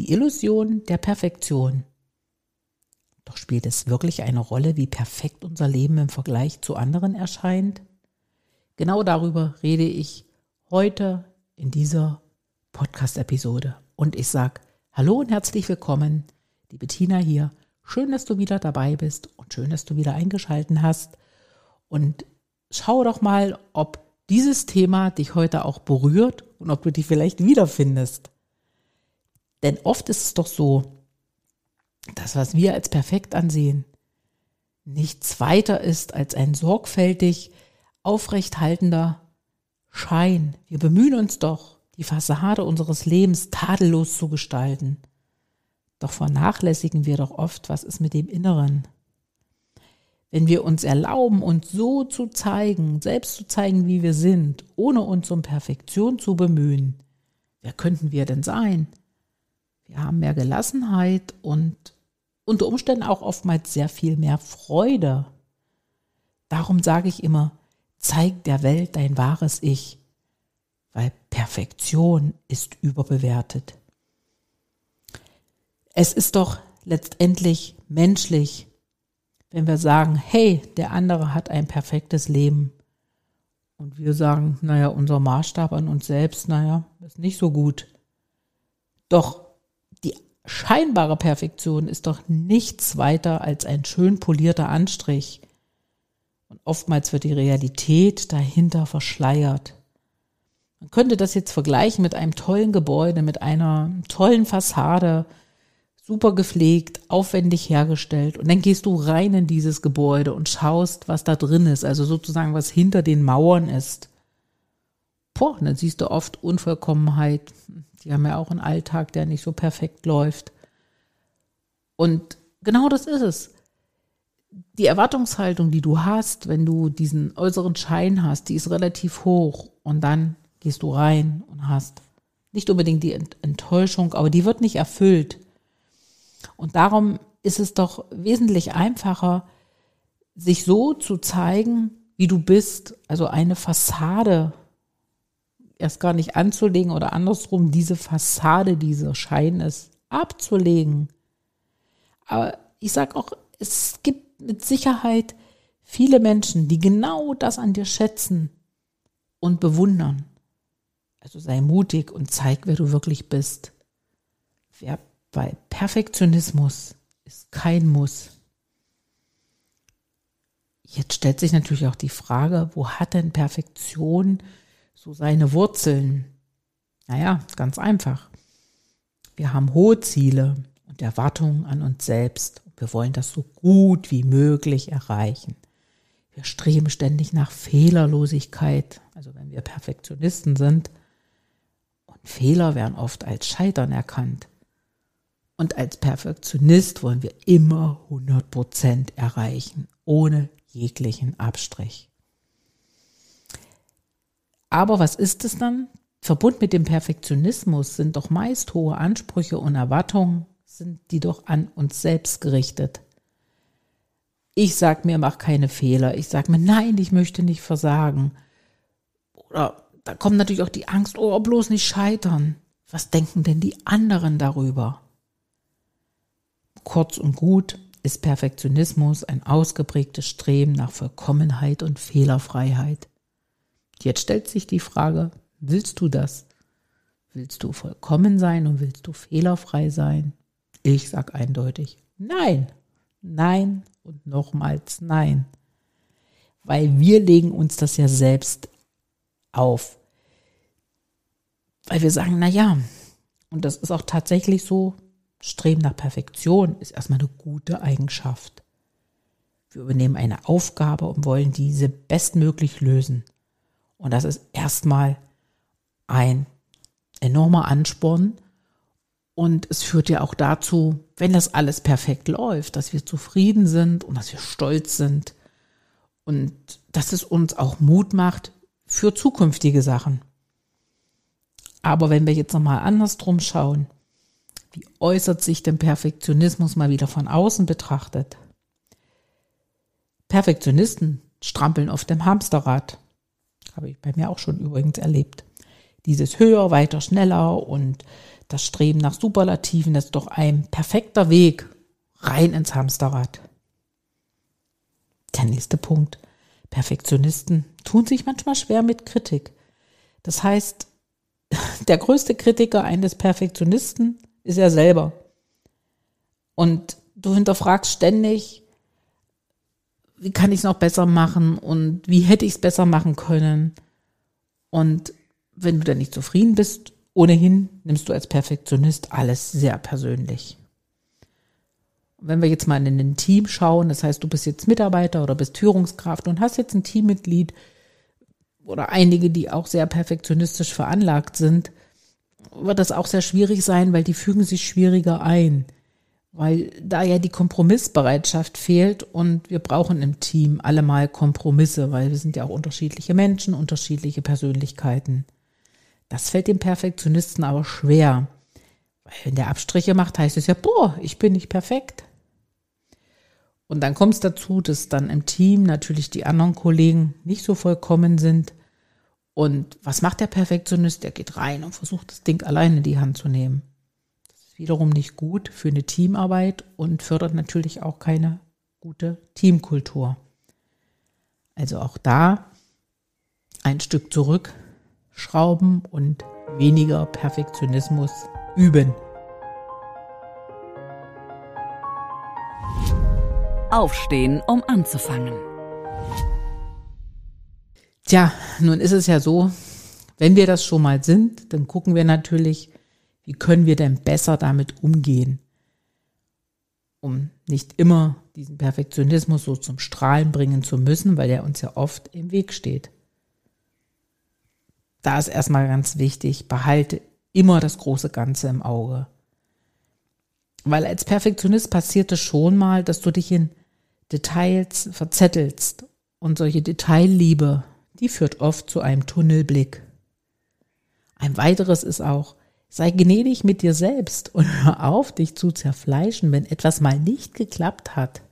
Die Illusion der Perfektion. Doch spielt es wirklich eine Rolle, wie perfekt unser Leben im Vergleich zu anderen erscheint? Genau darüber rede ich heute in dieser Podcast-Episode. Und ich sage Hallo und herzlich willkommen, die Bettina hier. Schön, dass du wieder dabei bist und schön, dass du wieder eingeschalten hast. Und schau doch mal, ob dieses Thema dich heute auch berührt und ob du dich vielleicht wiederfindest. Denn oft ist es doch so, dass was wir als perfekt ansehen, nichts weiter ist als ein sorgfältig aufrechthaltender Schein. Wir bemühen uns doch, die Fassade unseres Lebens tadellos zu gestalten. Doch vernachlässigen wir doch oft, was ist mit dem Inneren. Wenn wir uns erlauben, uns so zu zeigen, selbst zu zeigen, wie wir sind, ohne uns um Perfektion zu bemühen, wer könnten wir denn sein? Haben mehr Gelassenheit und unter Umständen auch oftmals sehr viel mehr Freude. Darum sage ich immer, zeig der Welt dein wahres Ich, weil Perfektion ist überbewertet. Es ist doch letztendlich menschlich, wenn wir sagen, hey, der andere hat ein perfektes Leben. Und wir sagen, naja, unser Maßstab an uns selbst, naja, ist nicht so gut. Doch scheinbare Perfektion ist doch nichts weiter als ein schön polierter Anstrich. Und oftmals wird die Realität dahinter verschleiert. Man könnte das jetzt vergleichen mit einem tollen Gebäude, mit einer tollen Fassade, super gepflegt, aufwendig hergestellt. Und dann gehst du rein in dieses Gebäude und schaust, was da drin ist, also sozusagen, was hinter den Mauern ist. Boah, dann siehst du oft Unvollkommenheit, die haben ja auch einen Alltag, der nicht so perfekt läuft. Und genau das ist es. Die Erwartungshaltung, die du hast, wenn du diesen äußeren Schein hast, die ist relativ hoch. Und dann gehst du rein und hast nicht unbedingt die Enttäuschung, aber die wird nicht erfüllt. Und darum ist es doch wesentlich einfacher, sich so zu zeigen, wie du bist, also eine Fassade erst gar nicht anzulegen oder andersrum diese Fassade, dieser Schein ist, abzulegen. Aber ich sage auch, es gibt mit Sicherheit viele Menschen, die genau das an dir schätzen und bewundern. Also sei mutig und zeig, wer du wirklich bist. Wer bei Perfektionismus ist kein Muss. Jetzt stellt sich natürlich auch die Frage, wo hat denn Perfektion so seine Wurzeln? Naja, ganz einfach. Wir haben hohe Ziele und Erwartungen an uns selbst. Wir wollen das so gut wie möglich erreichen. Wir streben ständig nach Fehlerlosigkeit, also wenn wir Perfektionisten sind. Und Fehler werden oft als Scheitern erkannt. Und als Perfektionist wollen wir immer 100 Prozent erreichen, ohne jeglichen Abstrich. Aber was ist es dann? Verbunden mit dem Perfektionismus sind doch meist hohe Ansprüche und Erwartungen, sind die doch an uns selbst gerichtet. Ich sag mir, mach keine Fehler. Ich sag mir, nein, ich möchte nicht versagen. Oder da kommt natürlich auch die Angst, oh, bloß nicht scheitern. Was denken denn die anderen darüber? Kurz und gut ist Perfektionismus ein ausgeprägtes Streben nach Vollkommenheit und Fehlerfreiheit. Jetzt stellt sich die Frage, willst du das? Willst du vollkommen sein und willst du fehlerfrei sein? Ich sag eindeutig, nein, nein und nochmals nein. Weil wir legen uns das ja selbst auf. Weil wir sagen, na ja, und das ist auch tatsächlich so, Streben nach Perfektion ist erstmal eine gute Eigenschaft. Wir übernehmen eine Aufgabe und wollen diese bestmöglich lösen. Und das ist erstmal ein enormer Ansporn. Und es führt ja auch dazu, wenn das alles perfekt läuft, dass wir zufrieden sind und dass wir stolz sind und dass es uns auch Mut macht für zukünftige Sachen. Aber wenn wir jetzt nochmal andersrum schauen, wie äußert sich denn Perfektionismus mal wieder von außen betrachtet? Perfektionisten strampeln auf dem Hamsterrad. Habe ich bei mir auch schon übrigens erlebt. Dieses höher, weiter, schneller und das Streben nach Superlativen ist doch ein perfekter Weg rein ins Hamsterrad. Der nächste Punkt. Perfektionisten tun sich manchmal schwer mit Kritik. Das heißt, der größte Kritiker eines Perfektionisten ist er selber. Und du hinterfragst ständig, wie kann ich es noch besser machen und wie hätte ich es besser machen können. Und wenn du dann nicht zufrieden bist, ohnehin nimmst du als Perfektionist alles sehr persönlich. Wenn wir jetzt mal in ein Team schauen, das heißt, du bist jetzt Mitarbeiter oder bist Führungskraft und hast jetzt ein Teammitglied oder einige, die auch sehr perfektionistisch veranlagt sind, wird das auch sehr schwierig sein, weil die fügen sich schwieriger ein, weil da ja die Kompromissbereitschaft fehlt und wir brauchen im Team allemal Kompromisse, weil wir sind ja auch unterschiedliche Menschen, unterschiedliche Persönlichkeiten. Das fällt dem Perfektionisten aber schwer, weil wenn der Abstriche macht, heißt es ja, boah, ich bin nicht perfekt. Und dann kommt es dazu, dass dann im Team natürlich die anderen Kollegen nicht so vollkommen sind und was macht der Perfektionist? Der geht rein und versucht das Ding alleine in die Hand zu nehmen. Wiederum nicht gut für eine Teamarbeit und fördert natürlich auch keine gute Teamkultur. Also auch da ein Stück zurückschrauben und weniger Perfektionismus üben. Aufstehen, um anzufangen. Tja, nun ist es ja so, wenn wir das schon mal sind, dann gucken wir natürlich, wie können wir denn besser damit umgehen, um nicht immer diesen Perfektionismus so zum Strahlen bringen zu müssen, weil er uns ja oft im Weg steht. Da ist erstmal ganz wichtig, behalte immer das große Ganze im Auge. Weil als Perfektionist passiert es schon mal, dass du dich in Details verzettelst und solche Detailliebe die führt oft zu einem Tunnelblick. Ein weiteres ist auch, sei gnädig mit dir selbst und hör auf, dich zu zerfleischen, wenn etwas mal nicht geklappt hat.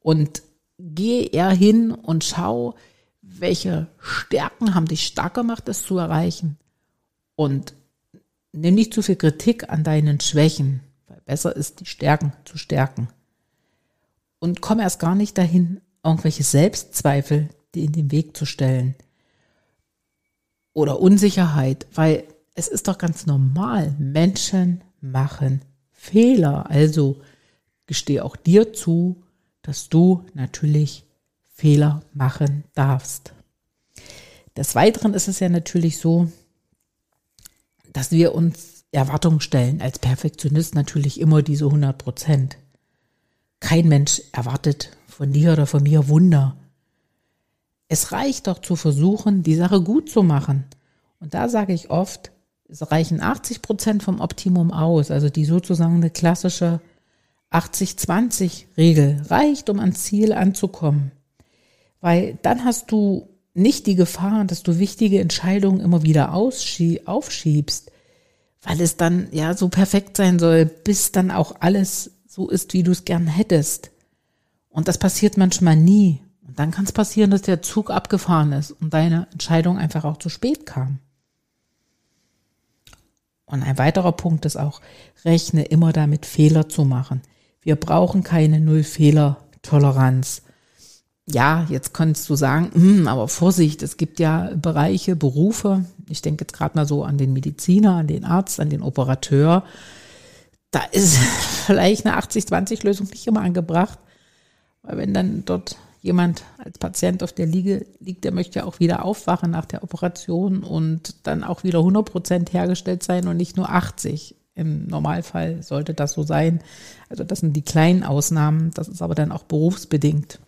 Und geh eher hin und schau, welche Stärken haben dich stark gemacht, das zu erreichen. Und nimm nicht zu viel Kritik an deinen Schwächen, weil besser ist, die Stärken zu stärken. Und komm erst gar nicht dahin, irgendwelche Selbstzweifel die in den Weg zu stellen. Oder Unsicherheit, weil es ist doch ganz normal. Menschen machen Fehler. Also gestehe auch dir zu, dass du natürlich Fehler machen darfst. Des Weiteren ist es ja natürlich so, dass wir uns Erwartungen stellen, als Perfektionist natürlich immer diese 100 Prozent. Kein Mensch erwartet von dir oder von mir Wunder. Es reicht doch zu versuchen, die Sache gut zu machen. Und da sage ich oft, es reichen 80 Prozent vom Optimum aus, also die sozusagen eine klassische 80-20-Regel reicht, um ans Ziel anzukommen. Weil dann hast du nicht die Gefahr, dass du wichtige Entscheidungen immer wieder aufschiebst, weil es dann ja so perfekt sein soll, bis dann auch alles so ist, wie du es gern hättest. Und das passiert manchmal nie. Und dann kann es passieren, dass der Zug abgefahren ist und deine Entscheidung einfach auch zu spät kam. Und ein weiterer Punkt ist auch, rechne immer damit, Fehler zu machen. Wir brauchen keine Null-Fehler-Toleranz. Ja, jetzt könntest du sagen, hm, aber Vorsicht, es gibt ja Bereiche, Berufe, ich denke jetzt gerade mal so an den Mediziner, an den Arzt, an den Operateur, da ist vielleicht eine 80-20-Lösung nicht immer angebracht, weil wenn dann dort jemand als Patient auf der Liege liegt, der möchte ja auch wieder aufwachen nach der Operation und dann auch wieder 100 Prozent hergestellt sein und nicht nur 80. Im Normalfall sollte das so sein. Also das sind die kleinen Ausnahmen. Das ist aber dann auch berufsbedingt.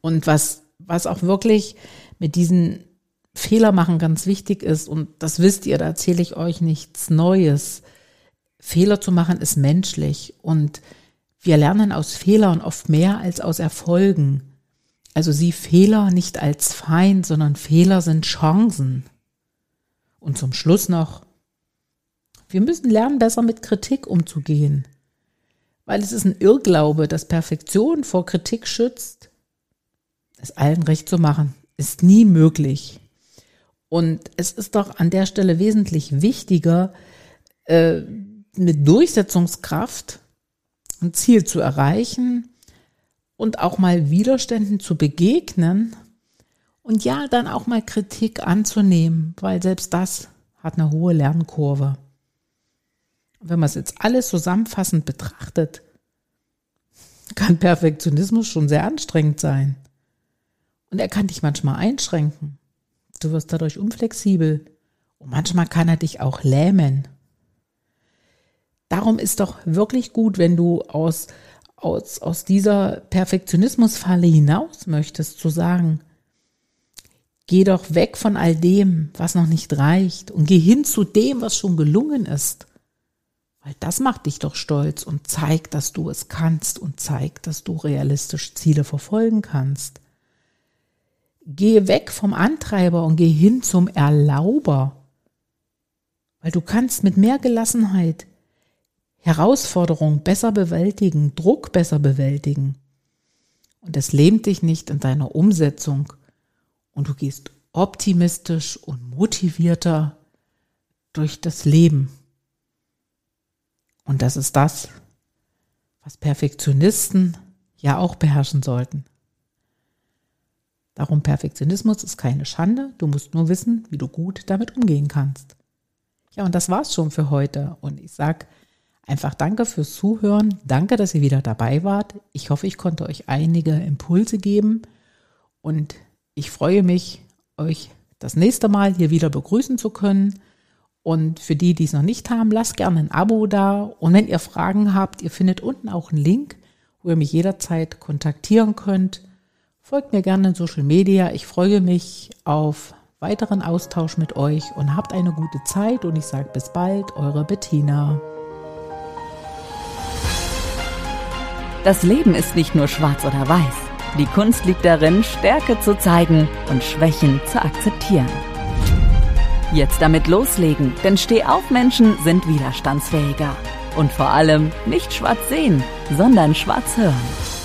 Und was, was auch wirklich mit diesen Fehler machen ganz wichtig ist, und das wisst ihr, da erzähle ich euch nichts Neues. Fehler zu machen ist menschlich und wir lernen aus Fehlern oft mehr als aus Erfolgen. Also sieh Fehler nicht als Feind, sondern Fehler sind Chancen. Und zum Schluss noch, wir müssen lernen, besser mit Kritik umzugehen. Weil es ist ein Irrglaube, dass Perfektion vor Kritik schützt. Es allen recht zu machen, ist nie möglich. Und es ist doch an der Stelle wesentlich wichtiger, äh, mit Durchsetzungskraft ein Ziel zu erreichen und auch mal Widerständen zu begegnen und ja, dann auch mal Kritik anzunehmen, weil selbst das hat eine hohe Lernkurve. wenn man es jetzt alles zusammenfassend betrachtet, kann Perfektionismus schon sehr anstrengend sein. Und er kann dich manchmal einschränken. Du wirst dadurch unflexibel. Und manchmal kann er dich auch lähmen. Darum ist doch wirklich gut, wenn du aus, aus, aus dieser Perfektionismusfalle hinaus möchtest, zu sagen, geh doch weg von all dem, was noch nicht reicht und geh hin zu dem, was schon gelungen ist. Weil das macht dich doch stolz und zeigt, dass du es kannst und zeigt, dass du realistisch Ziele verfolgen kannst. Geh weg vom Antreiber und geh hin zum Erlauber. Weil du kannst mit mehr Gelassenheit Herausforderung besser bewältigen, Druck besser bewältigen. Und es lähmt dich nicht in deiner Umsetzung und du gehst optimistisch und motivierter durch das Leben. Und das ist das, was Perfektionisten ja auch beherrschen sollten. Darum Perfektionismus ist keine Schande, du musst nur wissen, wie du gut damit umgehen kannst. Ja, und das war's schon für heute. Und ich sag Einfach danke fürs Zuhören. Danke, dass ihr wieder dabei wart. Ich hoffe, ich konnte euch einige Impulse geben und ich freue mich, euch das nächste Mal hier wieder begrüßen zu können. Und für die, die es noch nicht haben, lasst gerne ein Abo da. Und wenn ihr Fragen habt, ihr findet unten auch einen Link, wo ihr mich jederzeit kontaktieren könnt. Folgt mir gerne in Social Media. Ich freue mich auf weiteren Austausch mit euch und habt eine gute Zeit. Und ich sage bis bald, eure Bettina. Das Leben ist nicht nur schwarz oder weiß. Die Kunst liegt darin, Stärke zu zeigen und Schwächen zu akzeptieren. Jetzt damit loslegen, denn Stehaufmenschen sind widerstandsfähiger. Und vor allem nicht schwarz sehen, sondern schwarz hören.